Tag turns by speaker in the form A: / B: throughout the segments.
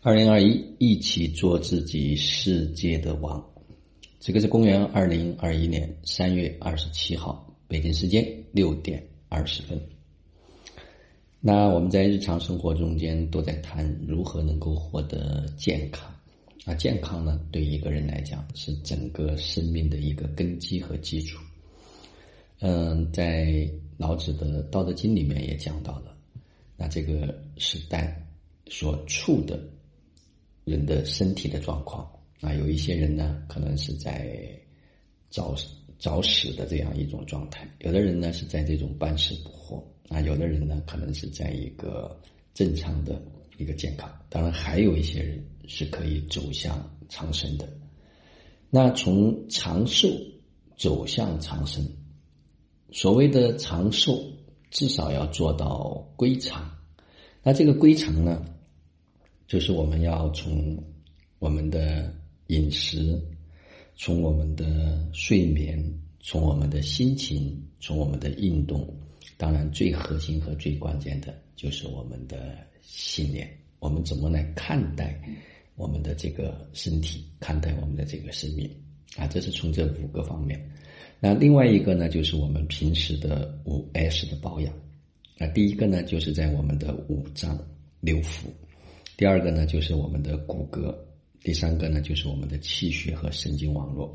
A: 二零二一，一起做自己世界的王。这个是公元二零二一年三月二十七号，北京时间六点二十分。那我们在日常生活中间都在谈如何能够获得健康。啊，健康呢，对一个人来讲是整个生命的一个根基和基础。嗯，在老子的《道德经》里面也讲到了，那这个时代所处的。人的身体的状况啊，有一些人呢，可能是在早早死的这样一种状态；有的人呢，是在这种半死不活啊；有的人呢，可能是在一个正常的一个健康。当然，还有一些人是可以走向长生的。那从长寿走向长生，所谓的长寿，至少要做到归长。那这个归长呢？就是我们要从我们的饮食，从我们的睡眠，从我们的心情，从我们的运动，当然最核心和最关键的就是我们的信念。我们怎么来看待我们的这个身体，看待我们的这个生命啊？这是从这五个方面。那另外一个呢，就是我们平时的五 S 的保养。那第一个呢，就是在我们的五脏六腑。第二个呢，就是我们的骨骼；第三个呢，就是我们的气血和神经网络；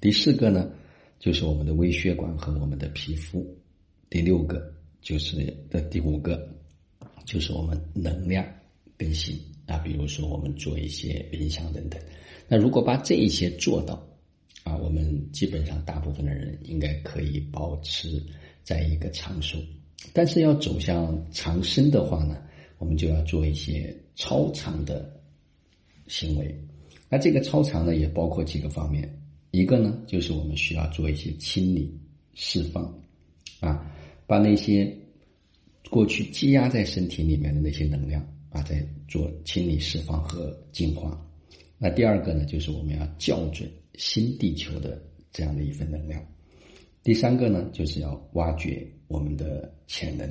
A: 第四个呢，就是我们的微血管和我们的皮肤；第六个就是的第五个，就是我们能量更新啊，比如说我们做一些冥想等等。那如果把这一些做到啊，我们基本上大部分的人应该可以保持在一个长寿。但是要走向长生的话呢？我们就要做一些超长的行为，那这个超长呢，也包括几个方面。一个呢，就是我们需要做一些清理、释放，啊，把那些过去积压在身体里面的那些能量啊，在做清理、释放和净化。那第二个呢，就是我们要校准新地球的这样的一份能量。第三个呢，就是要挖掘我们的潜能。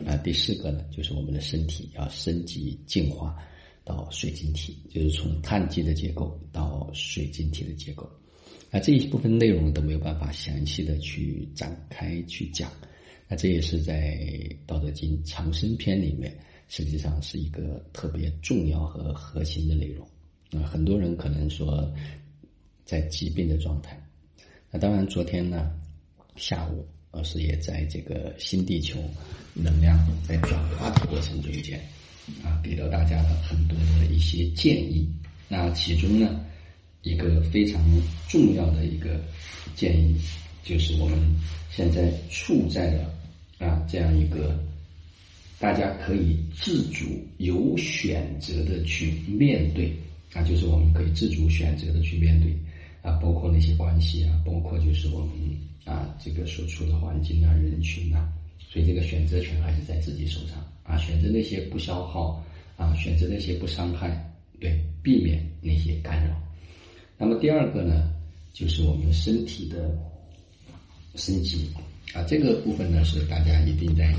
A: 那第四个呢，就是我们的身体要升级进化到水晶体，就是从碳基的结构到水晶体的结构。那这一部分内容都没有办法详细的去展开去讲。那这也是在《道德经》长生篇里面，实际上是一个特别重要和核心的内容。啊，很多人可能说在疾病的状态。那当然，昨天呢下午。老师也在这个新地球能量在转化的过程中间，啊，给到大家的很多的一些建议。那其中呢，一个非常重要的一个建议，就是我们现在处在的啊这样一个大家可以自主、有选择的去面对啊，就是我们可以自主选择的去面对啊，包括那些关系啊，包括就是我们。啊，这个所处的环境啊，人群啊，所以这个选择权还是在自己手上啊。选择那些不消耗啊，选择那些不伤害，对，避免那些干扰。那么第二个呢，就是我们身体的升级啊，这个部分呢是大家一定在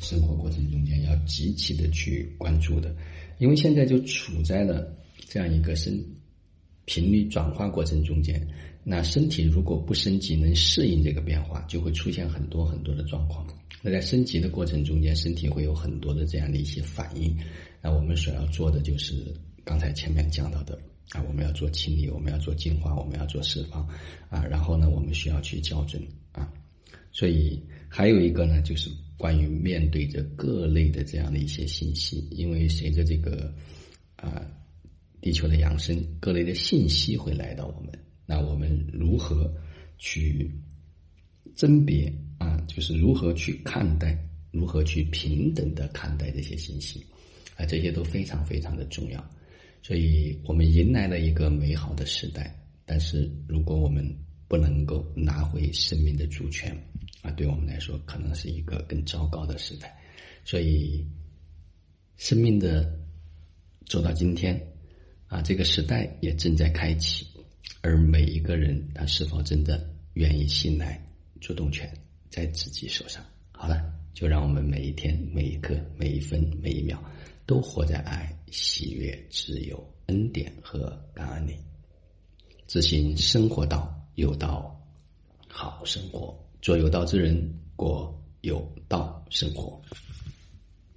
A: 生活过程中间要极其的去关注的，因为现在就处在了这样一个生频率转化过程中间。那身体如果不升级，能适应这个变化，就会出现很多很多的状况。那在升级的过程中间，身体会有很多的这样的一些反应。那我们所要做的就是刚才前面讲到的啊，我们要做清理，我们要做净化，我们要做释放啊。然后呢，我们需要去校准啊。所以还有一个呢，就是关于面对着各类的这样的一些信息，因为随着这个啊地球的扬升，各类的信息会来到我们。那我们如何去甄别啊？就是如何去看待，如何去平等的看待这些信息啊？这些都非常非常的重要。所以我们迎来了一个美好的时代，但是如果我们不能够拿回生命的主权啊，对我们来说可能是一个更糟糕的时代。所以，生命的走到今天啊，这个时代也正在开启。而每一个人，他是否真的愿意信赖主动权在自己手上？好了，就让我们每一天、每一刻、每一分、每一秒都活在爱、喜悦、自由、恩典和感恩里。执行生活道，有道好生活；做有道之人，过有道生活。